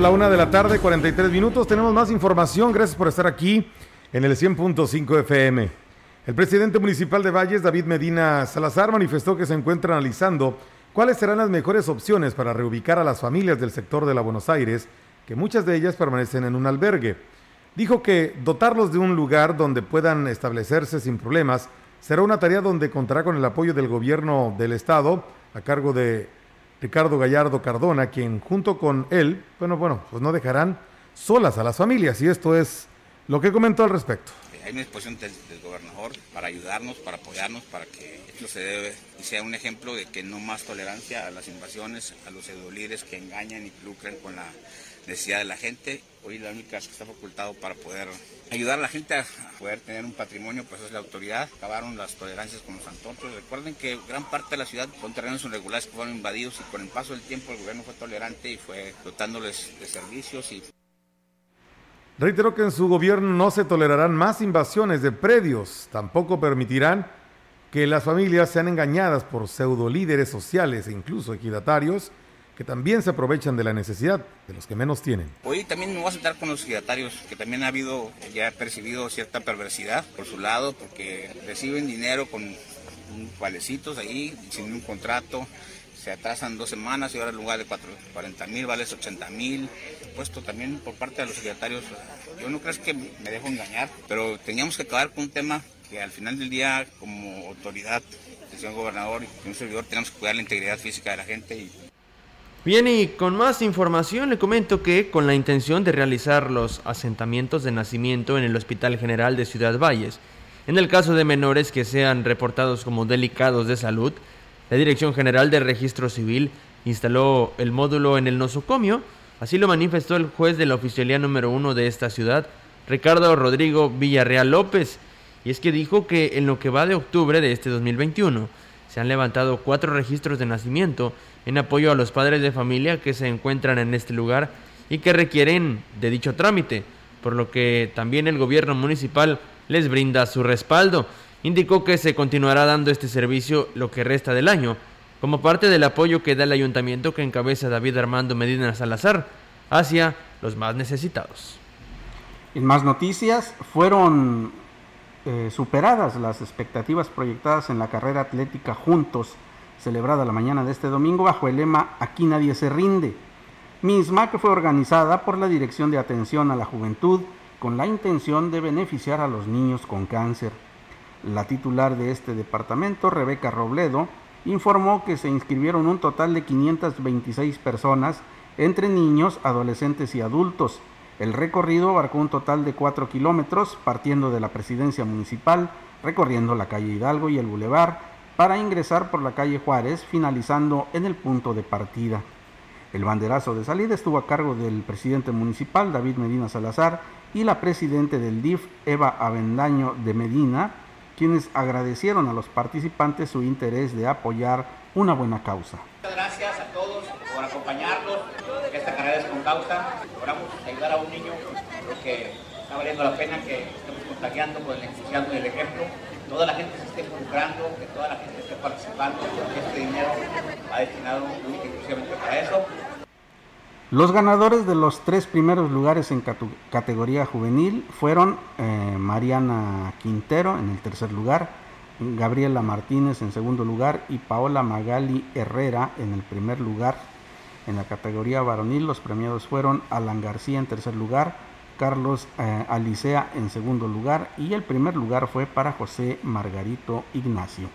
[SPEAKER 5] La una de la tarde, 43 minutos. Tenemos más información. Gracias por estar aquí en el 100.5 FM. El presidente municipal de Valles, David Medina Salazar, manifestó que se encuentra analizando cuáles serán las mejores opciones para reubicar a las familias del sector de la Buenos Aires, que muchas de ellas permanecen en un albergue. Dijo que dotarlos de un lugar donde puedan establecerse sin problemas será una tarea donde contará con el apoyo del gobierno del estado a cargo de Ricardo Gallardo Cardona, quien junto con él, bueno, bueno, pues no dejarán solas a las familias y esto es lo que comentó al respecto.
[SPEAKER 12] Hay una disposición del, gobernador para ayudarnos, para apoyarnos, para que esto se debe y sea un ejemplo de que no más tolerancia a las invasiones, a los pseudolíderes que engañan y lucran con la necesidad de la gente. Hoy la única que está facultado para poder ayudar a la gente a poder tener un patrimonio, pues es la autoridad. Acabaron las tolerancias con los antorchos. Recuerden que gran parte de la ciudad son terrenos irregulares que fueron invadidos y con el paso del tiempo el gobierno fue tolerante y fue dotándoles de servicios y
[SPEAKER 5] Reiteró que en su gobierno no se tolerarán más invasiones de predios, tampoco permitirán que las familias sean engañadas por pseudo líderes sociales e incluso equidatarios que también se aprovechan de la necesidad de los que menos tienen.
[SPEAKER 12] Hoy también me voy a sentar con los ejidatarios, que también ha habido, ya percibido cierta perversidad por su lado, porque reciben dinero con valecitos ahí, sin un contrato, se atrasan dos semanas y ahora en lugar de 40 mil vale 80 mil. Puesto también por parte de los secretarios, yo no creo que me dejo engañar, pero teníamos que acabar con un tema que al final del día como autoridad, señor gobernador y un servidor tenemos que cuidar la integridad física de la gente y
[SPEAKER 4] Bien, y con más información le comento que con la intención de realizar los asentamientos de nacimiento en el Hospital General de Ciudad Valles, en el caso de menores que sean reportados como delicados de salud, la Dirección General de Registro Civil instaló el módulo en el nosocomio, así lo manifestó el juez de la oficialía número uno de esta ciudad, Ricardo Rodrigo Villarreal López, y es que dijo que en lo que va de octubre de este 2021 se han levantado cuatro registros de nacimiento en apoyo a los padres de familia que se encuentran en este lugar y que requieren de dicho trámite, por lo que también el gobierno municipal les brinda su respaldo. Indicó que se continuará dando este servicio lo que resta del año, como parte del apoyo que da el ayuntamiento que encabeza David Armando Medina Salazar hacia los más necesitados.
[SPEAKER 3] En más noticias, fueron eh, superadas las expectativas proyectadas en la carrera atlética Juntos, celebrada la mañana de este domingo bajo el lema Aquí nadie se rinde, misma que fue organizada por la Dirección de Atención a la Juventud con la intención de beneficiar a los niños con cáncer. La titular de este departamento, Rebeca Robledo, informó que se inscribieron un total de 526 personas entre niños, adolescentes y adultos. El recorrido abarcó un total de 4 kilómetros, partiendo de la presidencia municipal recorriendo la calle Hidalgo y el Boulevard para ingresar por la calle Juárez, finalizando en el punto de partida. El banderazo de salida estuvo a cargo del presidente municipal David Medina Salazar y la presidente del DIF Eva Avendaño de Medina, quienes agradecieron a los participantes su interés de apoyar una buena causa.
[SPEAKER 17] Muchas gracias a todos por acompañarnos. Esta carrera es con causa. Logramos ayudar a un niño. Creo que está valiendo la pena que estemos contagiando con el entusiasmo y el ejemplo. Toda la gente se esté involucrando, que toda la gente esté participando, porque este dinero va destinado únicamente exclusivamente para eso.
[SPEAKER 3] Los ganadores de los tres primeros lugares en categoría juvenil fueron eh, Mariana Quintero en el tercer lugar, Gabriela Martínez en segundo lugar y Paola Magali Herrera en el primer lugar. En la categoría varonil los premiados fueron Alan García en tercer lugar, Carlos eh, Alicea en segundo lugar y el primer lugar fue para José Margarito Ignacio.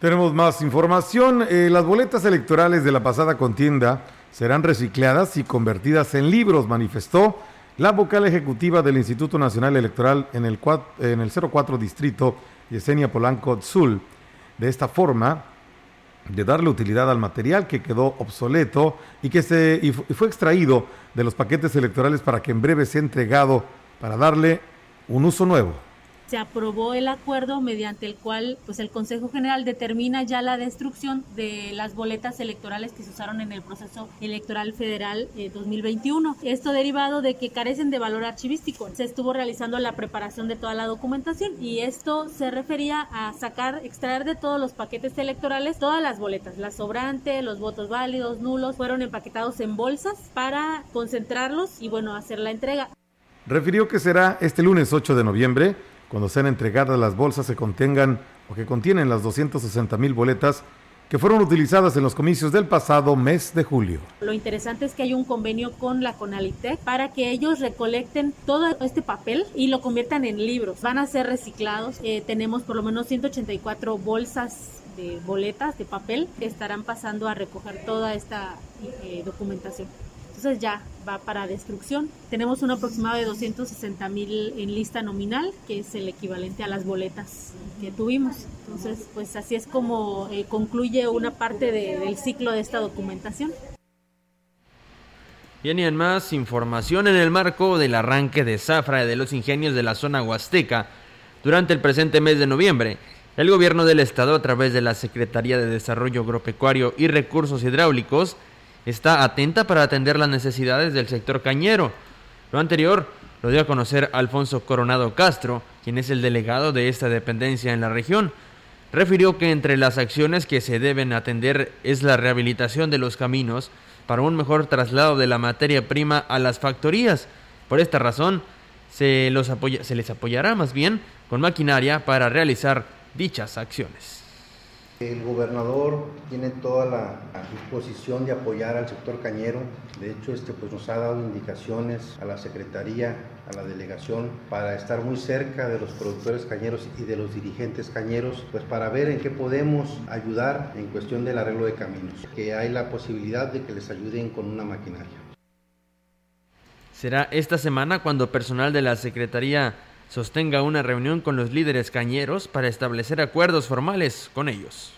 [SPEAKER 5] Tenemos más información. Eh, las boletas electorales de la pasada contienda serán recicladas y convertidas en libros, manifestó la vocal ejecutiva del Instituto Nacional Electoral en el, en el 04 Distrito, Yesenia Polanco Tzul. De esta forma, de darle utilidad al material que quedó obsoleto y que se, y fue extraído de los paquetes electorales para que en breve sea entregado para darle un uso nuevo
[SPEAKER 18] se aprobó el acuerdo mediante el cual pues el Consejo General determina ya la destrucción de las boletas electorales que se usaron en el proceso electoral federal 2021. Eh, Esto derivado de que carecen de valor archivístico. Se estuvo realizando la preparación de toda la documentación y esto se refería a sacar, extraer de todos los paquetes electorales todas las boletas, las sobrantes, los votos válidos, nulos, fueron empaquetados en bolsas para concentrarlos y bueno, hacer la entrega.
[SPEAKER 5] Refirió que será este lunes 8 de noviembre cuando sean entregadas las bolsas se contengan o que contienen las 260 mil boletas que fueron utilizadas en los comicios del pasado mes de julio.
[SPEAKER 18] Lo interesante es que hay un convenio con la Conalitec para que ellos recolecten todo este papel y lo conviertan en libros. Van a ser reciclados. Eh, tenemos por lo menos 184 bolsas de boletas de papel que estarán pasando a recoger toda esta eh, documentación entonces ya va para destrucción. Tenemos un aproximado de 260 mil en lista nominal, que es el equivalente a las boletas que tuvimos. Entonces, pues así es como eh, concluye una parte del ciclo de esta documentación.
[SPEAKER 4] Bien, y en más información en el marco del arranque de zafra de los ingenios de la zona huasteca durante el presente mes de noviembre. El gobierno del estado, a través de la Secretaría de Desarrollo Agropecuario y Recursos Hidráulicos, está atenta para atender las necesidades del sector cañero. Lo anterior lo dio a conocer Alfonso Coronado Castro, quien es el delegado de esta dependencia en la región. Refirió que entre las acciones que se deben atender es la rehabilitación de los caminos para un mejor traslado de la materia prima a las factorías. Por esta razón, se, los se les apoyará más bien con maquinaria para realizar dichas acciones.
[SPEAKER 19] El gobernador tiene toda la disposición de apoyar al sector cañero. De hecho, este pues nos ha dado indicaciones a la Secretaría, a la delegación, para estar muy cerca de los productores cañeros y de los dirigentes cañeros, pues para ver en qué podemos ayudar en cuestión del arreglo de caminos. Que hay la posibilidad de que les ayuden con una maquinaria.
[SPEAKER 4] Será esta semana cuando personal de la Secretaría sostenga una reunión con los líderes cañeros para establecer acuerdos formales con ellos.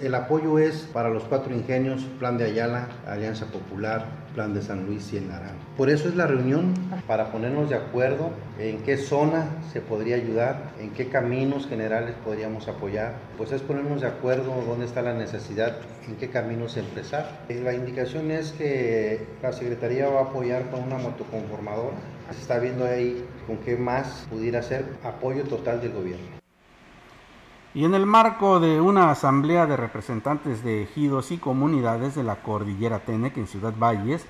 [SPEAKER 19] El apoyo es para los cuatro ingenios, Plan de Ayala, Alianza Popular, Plan de San Luis y el Naranjo. Por eso es la reunión, para ponernos de acuerdo en qué zona se podría ayudar, en qué caminos generales podríamos apoyar. Pues es ponernos de acuerdo dónde está la necesidad, en qué caminos empezar. Eh, la indicación es que la Secretaría va a apoyar con una motoconformadora. Se está viendo ahí con qué más pudiera ser apoyo total del gobierno.
[SPEAKER 3] Y en el marco de una asamblea de representantes de ejidos y comunidades de la cordillera Tenec en Ciudad Valles,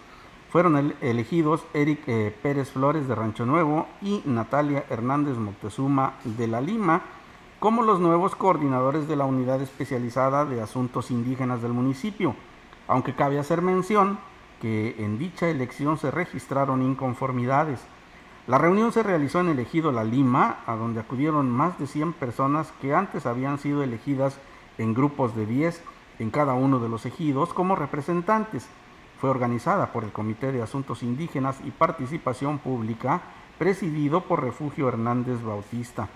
[SPEAKER 3] fueron elegidos Eric eh, Pérez Flores de Rancho Nuevo y Natalia Hernández Moctezuma de La Lima como los nuevos coordinadores de la unidad especializada de asuntos indígenas del municipio, aunque cabe hacer mención que en dicha elección se registraron inconformidades. La reunión se realizó en el ejido La Lima, a donde acudieron más de 100 personas que antes habían sido elegidas en grupos de 10 en cada uno de los ejidos como representantes. Fue organizada por el Comité de Asuntos Indígenas y Participación Pública presidido por Refugio Hernández Bautista.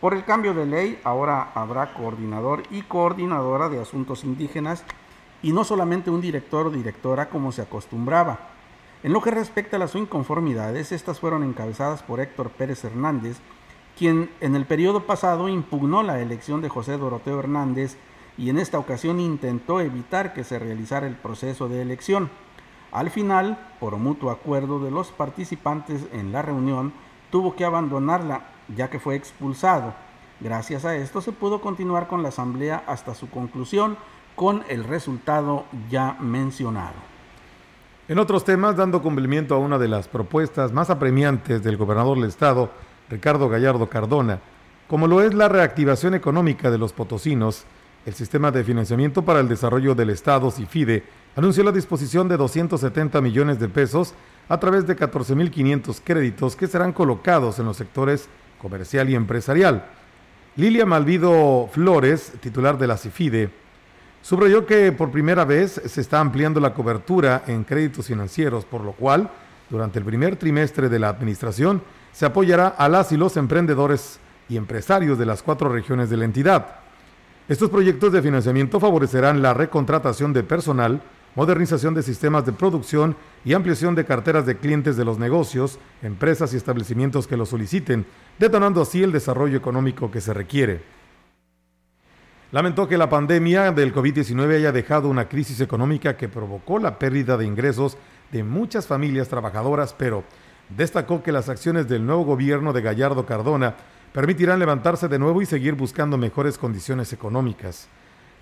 [SPEAKER 3] Por el cambio de ley, ahora habrá coordinador y coordinadora de asuntos indígenas y no solamente un director o directora como se acostumbraba. En lo que respecta a las inconformidades, estas fueron encabezadas por Héctor Pérez Hernández, quien en el periodo pasado impugnó la elección de José Doroteo Hernández y en esta ocasión intentó evitar que se realizara el proceso de elección. Al final, por mutuo acuerdo de los participantes en la reunión, tuvo que abandonarla ya que fue expulsado. Gracias a esto se pudo continuar con la asamblea hasta su conclusión con el resultado ya mencionado.
[SPEAKER 5] En otros temas, dando cumplimiento a una de las propuestas más apremiantes del gobernador del estado, Ricardo Gallardo Cardona, como lo es la reactivación económica de los potosinos, el sistema de financiamiento para el desarrollo del Estado, CIFIDE, anunció la disposición de 270 millones de pesos a través de 14.500 créditos que serán colocados en los sectores comercial y empresarial. Lilia Malvido Flores, titular de la CIFIDE, subrayó que por primera vez se está ampliando la cobertura en créditos financieros, por lo cual, durante el primer trimestre de la administración, se apoyará a las y los emprendedores y empresarios de las cuatro regiones de la entidad. Estos proyectos de financiamiento favorecerán la recontratación de personal, modernización de sistemas de producción y ampliación de carteras de clientes de los negocios, empresas y establecimientos que lo soliciten, detonando así el desarrollo económico que se requiere. Lamentó que la pandemia del COVID-19 haya dejado una crisis económica que provocó la pérdida de ingresos de muchas familias trabajadoras, pero destacó que las acciones del nuevo gobierno de Gallardo Cardona permitirán levantarse de nuevo y seguir buscando mejores condiciones económicas.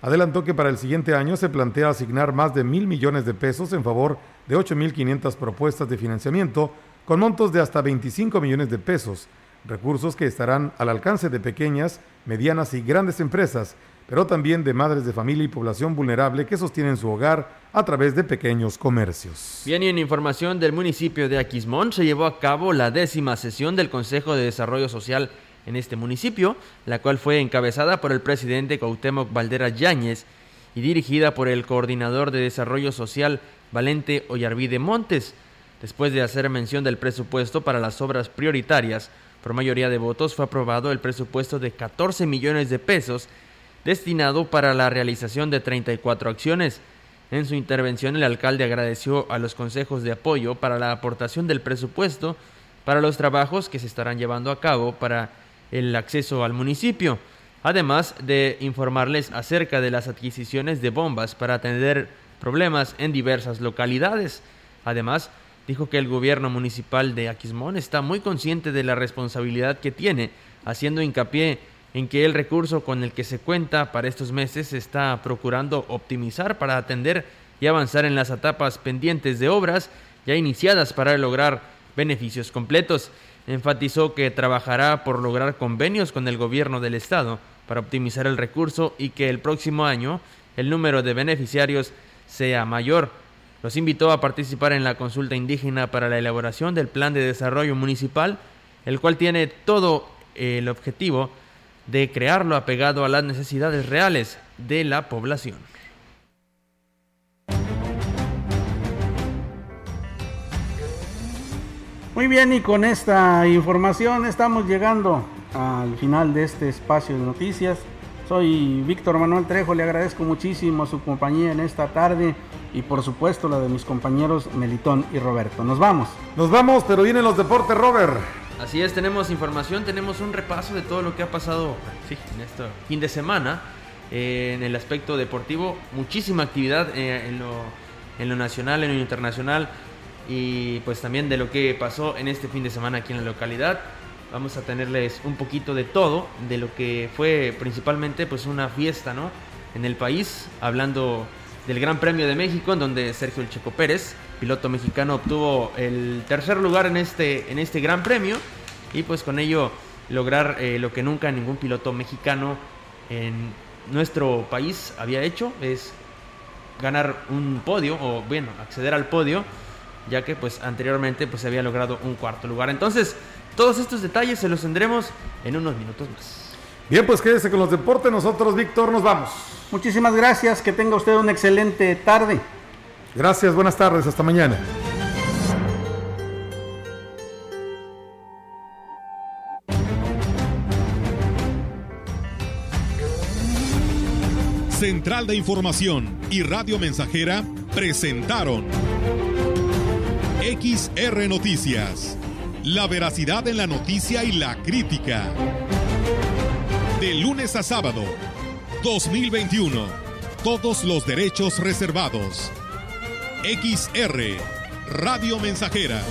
[SPEAKER 5] Adelantó que para el siguiente año se plantea asignar más de mil millones de pesos en favor de 8.500 propuestas de financiamiento con montos de hasta 25 millones de pesos, recursos que estarán al alcance de pequeñas, medianas y grandes empresas, pero también de madres de familia y población vulnerable que sostienen su hogar a través de pequeños comercios.
[SPEAKER 4] Bien, y en información del municipio de Aquismón se llevó a cabo la décima sesión del Consejo de Desarrollo Social en este municipio, la cual fue encabezada por el presidente Cuauhtémoc Valdera Yáñez y dirigida por el coordinador de Desarrollo Social Valente Ollarvide Montes. Después de hacer mención del presupuesto para las obras prioritarias, por mayoría de votos fue aprobado el presupuesto de 14 millones de pesos destinado para la realización de 34 acciones. En su intervención el alcalde agradeció a los consejos de apoyo para la aportación del presupuesto para los trabajos que se estarán llevando a cabo para el acceso al municipio, además de informarles acerca de las adquisiciones de bombas para atender problemas en diversas localidades. Además, dijo que el gobierno municipal de Aquismón está muy consciente de la responsabilidad que tiene, haciendo hincapié en que el recurso con el que se cuenta para estos meses se está procurando optimizar para atender y avanzar en las etapas pendientes de obras ya iniciadas para lograr beneficios completos. Enfatizó que trabajará por lograr convenios con el gobierno del estado para optimizar el recurso y que el próximo año el número de beneficiarios sea mayor. Los invitó a participar en la consulta indígena para la elaboración del plan de desarrollo municipal, el cual tiene todo el objetivo de crearlo apegado a las necesidades reales de la población.
[SPEAKER 3] Muy bien, y con esta información estamos llegando al final de este espacio de noticias. Soy Víctor Manuel Trejo, le agradezco muchísimo su compañía en esta tarde y por supuesto la de mis compañeros Melitón y Roberto. Nos vamos.
[SPEAKER 5] Nos vamos, pero vienen los deportes, Robert.
[SPEAKER 4] Así es, tenemos información, tenemos un repaso de todo lo que ha pasado en este fin de semana eh, en el aspecto deportivo. Muchísima actividad eh, en, lo, en lo nacional, en lo internacional y pues también de lo que pasó en este fin de semana aquí en la localidad. Vamos a tenerles un poquito de todo, de lo que fue principalmente pues una fiesta, ¿no? En el país, hablando del Gran Premio de México, en donde Sergio El Checo Pérez, piloto mexicano, obtuvo el tercer lugar en este, en este Gran Premio y pues con ello lograr eh, lo que nunca ningún piloto mexicano en nuestro país había hecho, es ganar un podio o bueno, acceder al podio ya que pues anteriormente pues se había logrado un cuarto lugar. Entonces, todos estos detalles se los tendremos en unos minutos más.
[SPEAKER 5] Bien, pues quédese con los deportes. Nosotros, Víctor, nos vamos.
[SPEAKER 3] Muchísimas gracias. Que tenga usted una excelente tarde.
[SPEAKER 5] Gracias, buenas tardes, hasta mañana.
[SPEAKER 1] Central de Información y Radio Mensajera presentaron XR Noticias. La veracidad en la noticia y la crítica. De lunes a sábado, 2021. Todos los derechos reservados. XR, Radio Mensajera